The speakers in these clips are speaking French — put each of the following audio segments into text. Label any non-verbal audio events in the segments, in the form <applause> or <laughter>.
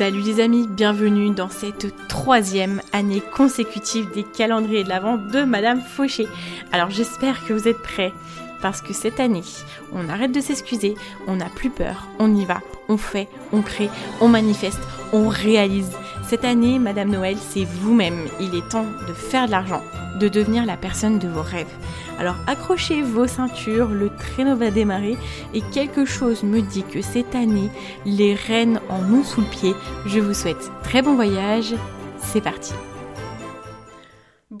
Salut les amis, bienvenue dans cette troisième année consécutive des calendriers de l'Avent de Madame Fauché. Alors j'espère que vous êtes prêts parce que cette année, on arrête de s'excuser, on n'a plus peur, on y va, on fait, on crée, on manifeste, on réalise. Cette année, Madame Noël, c'est vous-même. Il est temps de faire de l'argent, de devenir la personne de vos rêves. Alors accrochez vos ceintures, le traîneau va démarrer et quelque chose me dit que cette année, les reines en ont sous le pied. Je vous souhaite très bon voyage. C'est parti.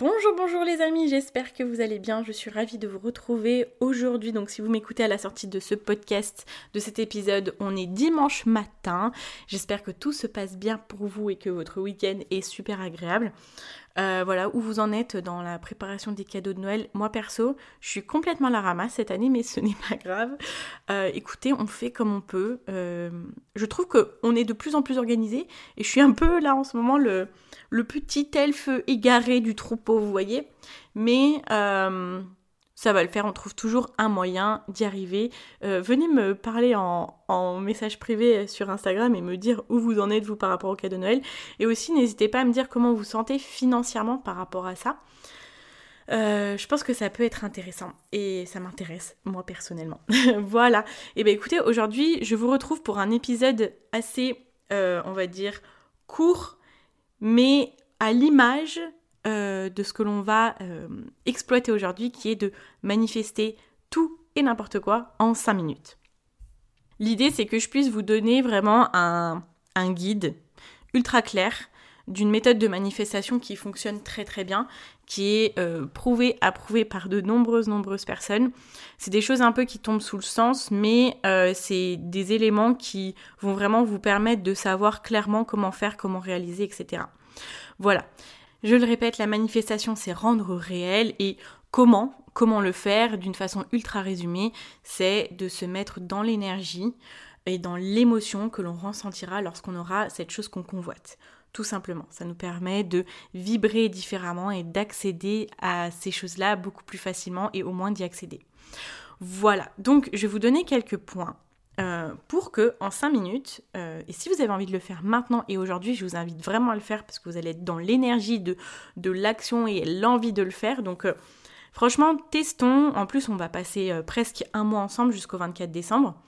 Bonjour, bonjour les amis, j'espère que vous allez bien. Je suis ravie de vous retrouver aujourd'hui. Donc, si vous m'écoutez à la sortie de ce podcast, de cet épisode, on est dimanche matin. J'espère que tout se passe bien pour vous et que votre week-end est super agréable. Euh, voilà, où vous en êtes dans la préparation des cadeaux de Noël. Moi perso, je suis complètement à la ramasse cette année, mais ce n'est pas grave. Euh, écoutez, on fait comme on peut. Euh, je trouve qu'on est de plus en plus organisé et je suis un peu là en ce moment le, le petit elfe égaré du troupeau, vous voyez. Mais ça va le faire, on trouve toujours un moyen d'y arriver. Euh, venez me parler en, message privé sur Instagram et me dire où vous en êtes vous par rapport au cadeau de Noël. Et aussi n'hésitez pas à me dire comment vous sentez financièrement par rapport à ça. Euh, je pense que ça peut être intéressant et ça m'intéresse moi personnellement. <laughs> voilà. Et eh bien écoutez, aujourd'hui je vous retrouve pour un épisode assez, euh, on va dire, court, mais à l'image euh, de ce que l'on va euh, exploiter aujourd'hui, qui est de manifester tout et n'importe quoi en 5 minutes. L'idée, c'est que je puisse vous donner vraiment un, guide ultra clair d'une méthode de manifestation qui fonctionne très très bien, qui est euh, prouvée, approuvée par de nombreuses, nombreuses personnes. C'est des choses un peu qui tombent sous le sens, mais c'est des éléments qui vont vraiment vous permettre de savoir clairement comment faire, comment réaliser, etc. Voilà. Je le répète, la manifestation, c'est rendre réel et comment Comment le faire d'une façon ultra résumée C'est de se mettre dans l'énergie et dans l'émotion que l'on ressentira lorsqu'on aura cette chose qu'on convoite. Tout simplement, ça nous permet de vibrer différemment et d'accéder à ces choses-là beaucoup plus facilement et au moins d'y accéder. Voilà, donc je vais vous donner quelques points euh, pour que en 5 minutes, euh, et si vous avez envie de le faire maintenant et aujourd'hui, je vous invite vraiment à le faire parce que vous allez être dans l'énergie de, l'action et l'envie de le faire. Donc euh, franchement, testons. En plus, on va passer presque un mois ensemble jusqu'au 24 décembre.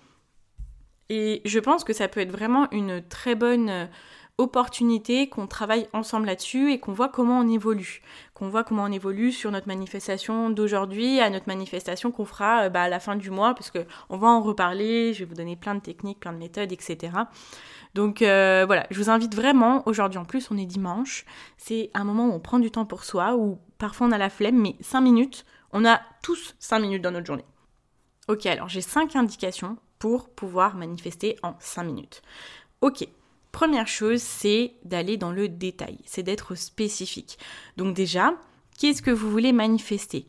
Et je pense que ça peut être vraiment une très bonne opportunité qu'on travaille ensemble là-dessus et qu'on voit comment on évolue. Qu'on voit comment on évolue sur notre manifestation d'aujourd'hui à notre manifestation qu'on fera euh, bah, à la fin du mois, parce qu'on va en reparler, je vais vous donner plein de techniques, plein de méthodes, etc. Donc euh, voilà, je vous invite vraiment, aujourd'hui en plus on est dimanche, c'est un moment où on prend du temps pour soi, où parfois on a la flemme, mais 5 minutes, on a tous 5 minutes dans notre journée. Ok, alors j'ai 5 indications pour pouvoir manifester en 5 minutes. Ok, Première chose, c'est d'aller dans le détail, c'est d'être spécifique. Donc déjà, qu'est-ce que vous voulez manifester?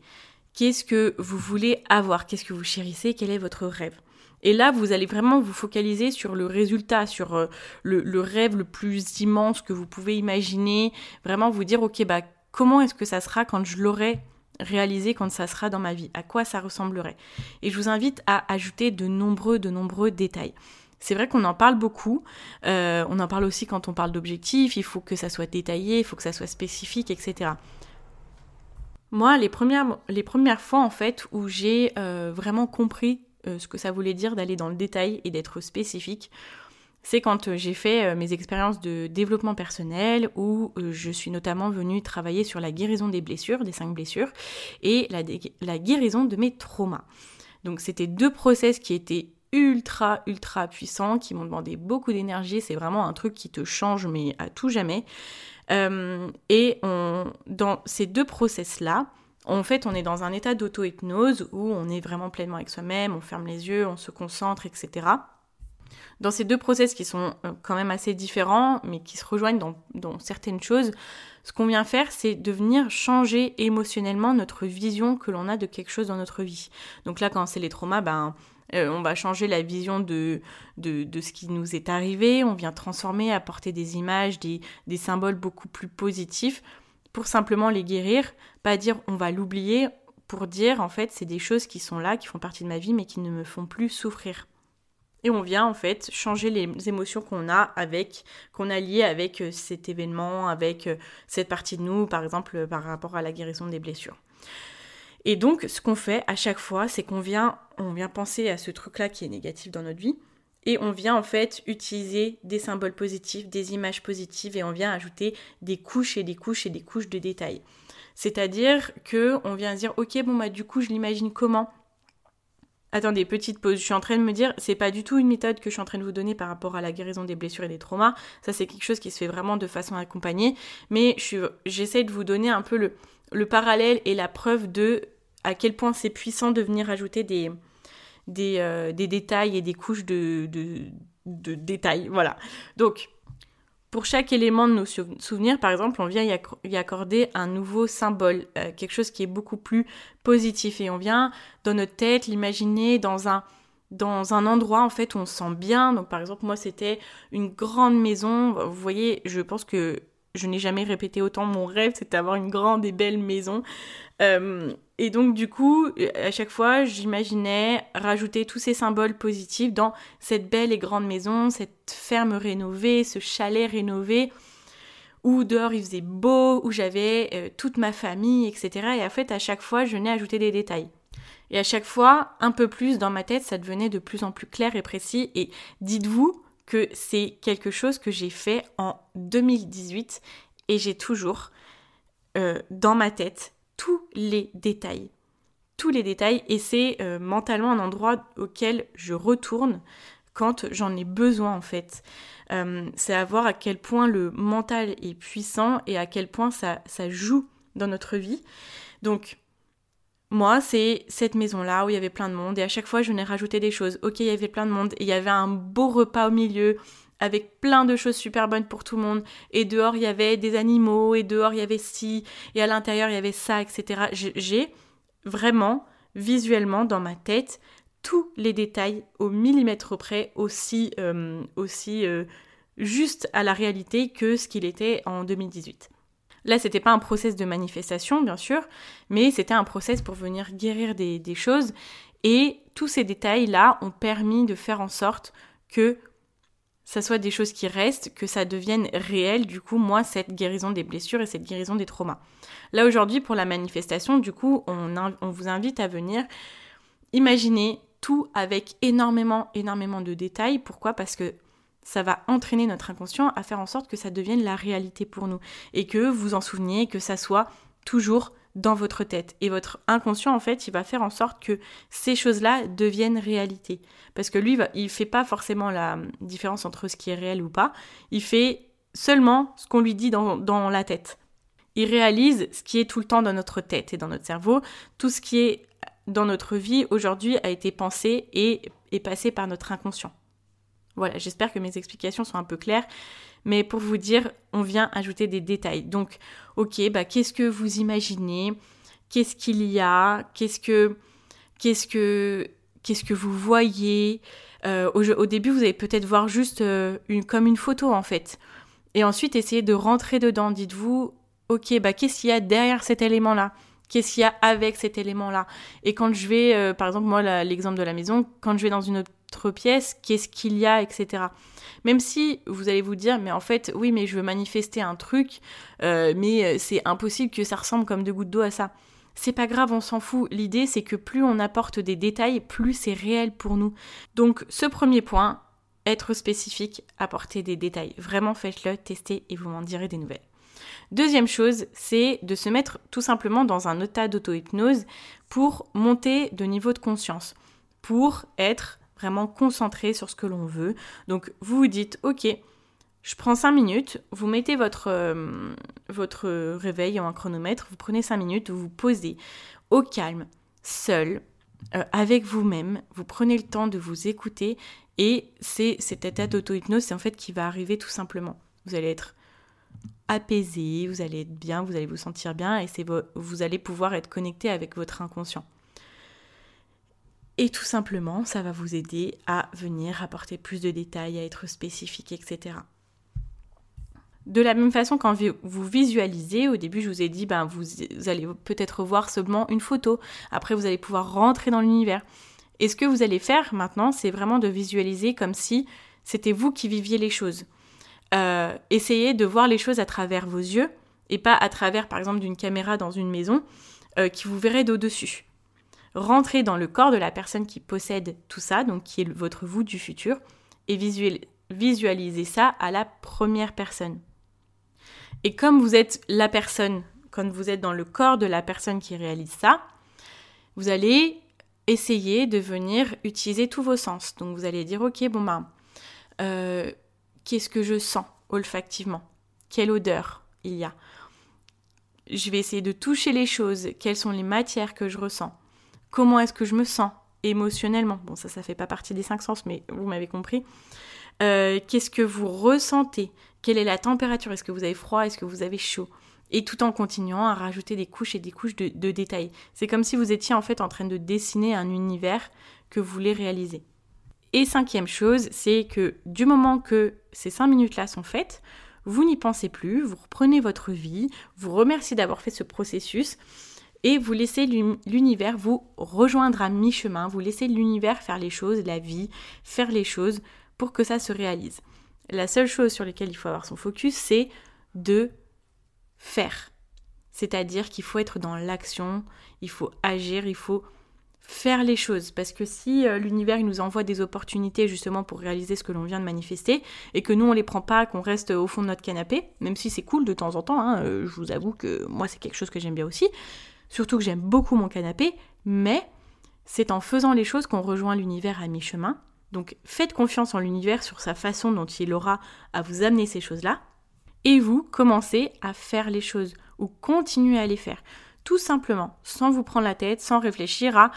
Qu'est-ce que vous voulez avoir? Qu'est-ce que vous chérissez? Quel est votre rêve? Et là, vous allez vraiment vous focaliser sur le résultat, sur euh, le, rêve le plus immense que vous pouvez imaginer. Vraiment vous dire, ok, bah comment est-ce que ça sera quand je l'aurai réalisé, quand ça sera dans ma vie? À quoi ça ressemblerait? Et je vous invite à ajouter de nombreux, de nombreux détails. C'est vrai qu'on en parle beaucoup. Euh, on en parle aussi quand on parle d'objectifs. Il faut que ça soit détaillé, il faut que ça soit spécifique, etc. Moi, les premières, fois en fait où j'ai euh, vraiment compris euh, ce que ça voulait dire d'aller dans le détail et d'être spécifique, c'est quand j'ai fait mes expériences de développement personnel où je suis notamment venue travailler sur la guérison des blessures, des cinq blessures, et la, la guérison de mes traumas. Donc c'était deux process qui étaient ultra ultra puissants qui m'ont demandé beaucoup d'énergie. C'est vraiment un truc qui te change mais à tout jamais. Euh, et dans ces deux process-là, en fait, on est dans un état d'auto-hypnose où on est vraiment pleinement avec soi-même, on ferme les yeux, on se concentre, etc. Dans ces deux process qui sont euh, quand même assez différents, mais qui se rejoignent dans, dans certaines choses, ce qu'on vient faire, c'est de venir changer émotionnellement notre vision que l'on a de quelque chose dans notre vie. Donc là, quand c'est les traumas, ben, euh, on va changer la vision de, de, de, ce qui nous est arrivé, on vient transformer, apporter des images, des, des symboles beaucoup plus positifs pour simplement les guérir, pas dire on va l'oublier, pour dire en fait c'est des choses qui sont là, qui font partie de ma vie, mais qui ne me font plus souffrir. Et on vient en fait changer les émotions qu'on a avec, qu'on a liées avec euh, cet événement, avec euh, cette partie de nous, par exemple par rapport à la guérison des blessures. Et donc, ce qu'on fait à chaque fois, c'est qu'on vient, on vient penser à ce truc-là qui est négatif dans notre vie, et on vient en fait utiliser des symboles positifs, des images positives, et on vient ajouter des couches et des couches et des couches de détails. C'est-à-dire que on vient dire, ok, bon bah du coup, je l'imagine comment? Attendez, petite pause. Je suis en train de me dire, c'est pas du tout une méthode que je suis en train de vous donner par rapport à la guérison des blessures et des traumas. Ça, c'est quelque chose qui se fait vraiment de façon accompagnée. Mais j'essaie de vous donner un peu le, le parallèle et la preuve de à quel point c'est puissant de venir ajouter des, euh, détails et des couches de, détails. Voilà. Donc, pour chaque élément de nos souvenirs, par exemple, on vient y, accorder un nouveau symbole, euh, quelque chose qui est beaucoup plus positif. Et on vient, dans notre tête, l'imaginer dans un, dans un endroit, en fait, où on se sent bien. Donc, par exemple, moi, c'était une grande maison. Vous voyez, je pense que je n'ai jamais répété autant mon rêve, c'était d'avoir une grande et belle maison. Euh, et donc du coup, à chaque fois, j'imaginais rajouter tous ces symboles positifs dans cette belle et grande maison, cette ferme rénovée, ce chalet rénové, où dehors il faisait beau, où j'avais euh, toute ma famille, etc. Et en fait, à chaque fois, je venais ajouter des détails. Et à chaque fois, un peu plus dans ma tête, ça devenait de plus en plus clair et précis. Et dites-vous que c'est quelque chose que j'ai fait en 2018 et j'ai toujours euh, dans ma tête tous les détails. Tous les détails et c'est euh, mentalement un endroit auquel je retourne quand j'en ai besoin en fait. Euh, c'est à voir à quel point le mental est puissant et à quel point ça, ça joue dans notre vie. Donc moi, c'est cette maison-là où il y avait plein de monde et à chaque fois je venais rajouter des choses. Ok, il y avait plein de monde et il y avait un beau repas au milieu avec plein de choses super bonnes pour tout le monde. Et dehors, il y avait des animaux, et dehors, il y avait ci, et à l'intérieur, il y avait ça, etc. J'ai vraiment, visuellement, dans ma tête, tous les détails au millimètre près, aussi, euh, aussi euh, juste à la réalité que ce qu'il était en 2018. Là, c'était pas un process de manifestation, bien sûr, mais c'était un process pour venir guérir des, choses. Et tous ces détails-là ont permis de faire en sorte que ça soit des choses qui restent, que ça devienne réel, du coup, moi, cette guérison des blessures et cette guérison des traumas. Là, aujourd'hui, pour la manifestation, du coup, on, vous invite à venir imaginer tout avec énormément, énormément de détails. Pourquoi? Parce que ça va entraîner notre inconscient à faire en sorte que ça devienne la réalité pour nous et que vous en souveniez, que ça soit toujours dans votre tête. Et votre inconscient, en fait, il va faire en sorte que ces choses-là deviennent réalité. Parce que lui, il fait pas forcément la différence entre ce qui est réel ou pas. Il fait seulement ce qu'on lui dit dans, dans la tête. Il réalise ce qui est tout le temps dans notre tête et dans notre cerveau. Tout ce qui est dans notre vie aujourd'hui a été pensé et est passé par notre inconscient. Voilà, j'espère que mes explications sont un peu claires. Mais pour vous dire, on vient ajouter des détails. Donc, ok, bah qu'est-ce que vous imaginez? Qu'est-ce qu'il y a? Qu'est-ce que qu'est-ce que qu'est-ce que vous voyez? Euh, au, début, vous allez peut-être voir juste euh, une, comme une photo en fait. Et ensuite, essayez de rentrer dedans. Dites-vous, ok, bah qu'est-ce qu'il y a derrière cet élément-là? Qu'est-ce qu'il y a avec cet élément-là? Et quand je vais, euh, par exemple, moi, l'exemple de la maison, quand je vais dans une autre pièce, qu'est-ce qu'il y a, etc. Même si vous allez vous dire, mais en fait, oui, mais je veux manifester un truc, euh, mais euh, c'est impossible que ça ressemble comme deux gouttes d'eau à ça. C'est pas grave, on s'en fout. L'idée, c'est que plus on apporte des détails, plus c'est réel pour nous. Donc, ce premier point, être spécifique, apporter des détails. Vraiment, faites-le, testez et vous m'en direz des nouvelles. Deuxième chose, c'est de se mettre tout simplement dans un état d'auto-hypnose pour monter de niveau de conscience, pour être vraiment concentré sur ce que l'on veut. Donc vous vous dites, ok, je prends 5 minutes, vous mettez votre, euh, votre réveil en un chronomètre, vous prenez 5 minutes, vous vous posez au calme, seul, euh, avec vous-même, vous prenez le temps de vous écouter et c'est cet état d'auto-hypnose, c'est en fait qui va arriver tout simplement. Vous allez être apaisé, vous allez être bien, vous allez vous sentir bien et vous allez pouvoir être connecté avec votre inconscient. Et tout simplement, ça va vous aider à venir apporter plus de détails, à être spécifique, etc. De la même façon, quand vous visualisez, au début je vous ai dit, ben, vous, allez peut-être voir seulement une photo, après vous allez pouvoir rentrer dans l'univers. Et ce que vous allez faire maintenant, c'est vraiment de visualiser comme si c'était vous qui viviez les choses. Euh, essayez de voir les choses à travers vos yeux et pas à travers par exemple d'une caméra dans une maison euh, qui vous verrait d'au-dessus. Rentrez dans le corps de la personne qui possède tout ça, donc qui est votre vous du futur, et visualisez ça à la première personne. Et comme vous êtes la personne, quand vous êtes dans le corps de la personne qui réalise ça, vous allez essayer de venir utiliser tous vos sens. Donc vous allez dire, ok, bon ben, euh, qu'est-ce que je sens olfactivement? Quelle odeur il y a? Je vais essayer de toucher les choses. Quelles sont les matières que je ressens? Comment est-ce que je me sens émotionnellement Bon, ça, ça fait pas partie des cinq sens, mais vous m'avez compris. Euh, qu'est-ce que vous ressentez? Quelle est la température? Est-ce que vous avez froid? Est-ce que vous avez chaud? Et tout en continuant à rajouter des couches et des couches de, de détails. C'est comme si vous étiez en fait en train de dessiner un univers que vous voulez réaliser. Et cinquième chose, c'est que du moment que ces cinq minutes-là sont faites, vous n'y pensez plus, vous reprenez votre vie, vous remerciez d'avoir fait ce processus et vous laissez l'univers vous rejoindre à mi-chemin, vous laissez l'univers faire les choses, la vie, faire les choses pour que ça se réalise. La seule chose sur laquelle il faut avoir son focus, c'est de faire. C'est-à-dire qu'il faut être dans l'action, il faut agir, il faut faire les choses. Parce que si euh, l'univers nous envoie des opportunités justement pour réaliser ce que l'on vient de manifester, et que nous on les prend pas, qu'on reste au fond de notre canapé, même si c'est cool de temps en temps, hein, euh, je vous avoue que moi c'est quelque chose que j'aime bien aussi, surtout que j'aime beaucoup mon canapé, mais c'est en faisant les choses qu'on rejoint l'univers à mi-chemin. Donc faites confiance en l'univers sur sa façon dont il aura à vous amener ces choses-là, et vous commencez à faire les choses, ou continuez à les faire tout simplement, sans vous prendre la tête, sans réfléchir à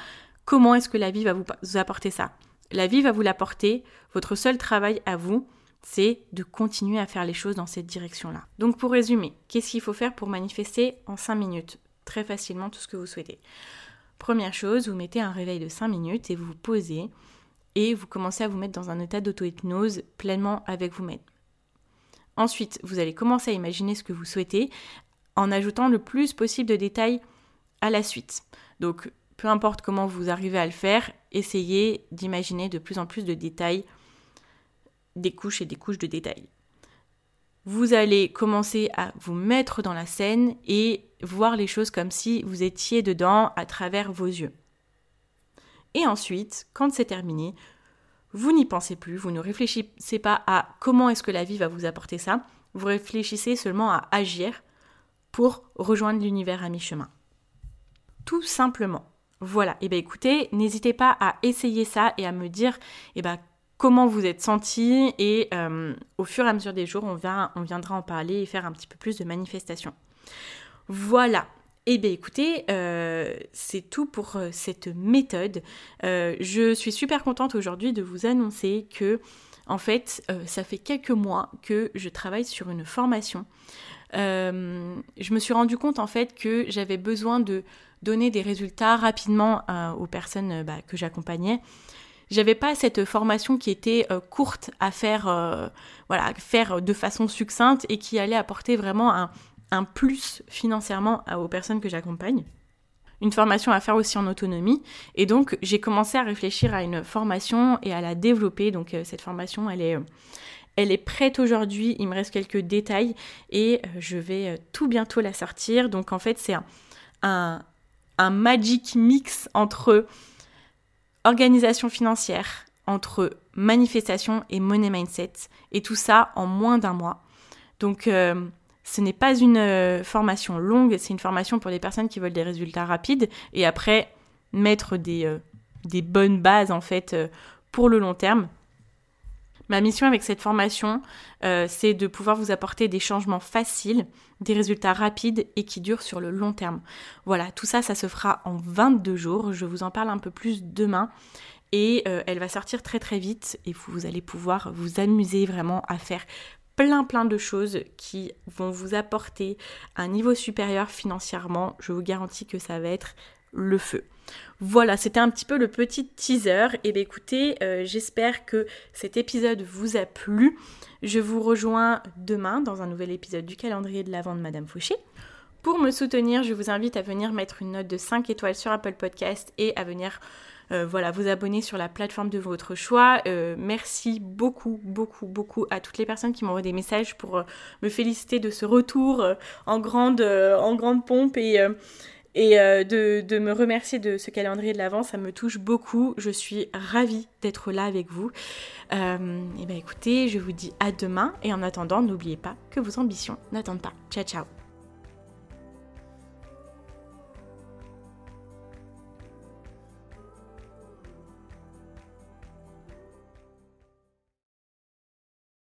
comment est-ce que la vie va vous, apporter ça. La vie va vous l'apporter, votre seul travail à vous, c'est de continuer à faire les choses dans cette direction-là. Donc pour résumer, qu'est-ce qu'il faut faire pour manifester en 5 minutes? Très facilement tout ce que vous souhaitez. Première chose, vous mettez un réveil de 5 minutes et vous vous posez et vous commencez à vous mettre dans un état d'auto-hypnose pleinement avec vous-même. Ensuite, vous allez commencer à imaginer ce que vous souhaitez en ajoutant le plus possible de détails à la suite. Donc, peu importe comment vous arrivez à le faire, essayez d'imaginer de plus en plus de détails, des couches et des couches de détails. Vous allez commencer à vous mettre dans la scène et voir les choses comme si vous étiez dedans à travers vos yeux. Et ensuite, quand c'est terminé, vous n'y pensez plus, vous ne réfléchissez pas à comment est-ce que la vie va vous apporter ça, vous réfléchissez seulement à agir pour rejoindre l'univers à mi-chemin. Tout simplement. Voilà, et eh bien écoutez, n'hésitez pas à essayer ça et à me dire eh ben, comment vous êtes senti et euh, au fur et à mesure des jours, on, on viendra en parler et faire un petit peu plus de manifestations. Voilà, eh bien écoutez, euh, c'est tout pour euh, cette méthode. je suis super contente aujourd'hui de vous annoncer que, en fait, ça fait quelques mois que je travaille sur une formation je me suis rendu compte en fait que j'avais besoin de donner des résultats rapidement aux personnes bah, que j'accompagnais. J'avais pas cette formation qui était courte à faire, voilà, faire de façon succincte et qui allait apporter vraiment un, un plus financièrement aux personnes que j'accompagne une formation à faire aussi en autonomie. Et donc, j'ai commencé à réfléchir à une formation et à la développer. Donc, cette formation, elle est, elle est prête aujourd'hui, il me reste quelques détails et euh, je vais euh, tout bientôt la sortir. Donc en fait c'est un, un, magic mix entre organisation financière, entre manifestation et money mindset et tout ça en moins d'un mois. Donc euh, ce n'est pas une formation longue, c'est une formation pour les personnes qui veulent des résultats rapides et après mettre des, des bonnes bases en fait pour le long terme Ma mission avec cette formation, euh, c'est de pouvoir vous apporter des changements faciles, des résultats rapides et qui durent sur le long terme. Voilà, tout ça, ça se fera en 22 jours. Je vous en parle un peu plus demain. Et euh, elle va sortir très très vite et vous allez pouvoir vous amuser vraiment à faire plein plein de choses qui vont vous apporter un niveau supérieur financièrement. Je vous garantis que ça va être le feu. Voilà, c'était un petit peu le petit teaser. Et eh bien écoutez, euh, j'espère que cet épisode vous a plu. Je vous rejoins demain dans un nouvel épisode du calendrier de l'Avent de Madame Fauché. Pour me soutenir, je vous invite à venir mettre une note de 5 étoiles sur Apple Podcast et à venir euh, voilà, vous abonner sur la plateforme de votre choix. Euh, merci beaucoup, beaucoup, beaucoup à toutes les personnes qui m'envoient des messages pour me féliciter de ce retour en, grande, en grande pompe et et euh, de, me remercier de ce calendrier de l'avant, ça me touche beaucoup. Je suis ravie d'être là avec vous. Euh, et bien écoutez, je vous dis à demain. Et en attendant, n'oubliez pas que vos ambitions n'attendent pas. Ciao ciao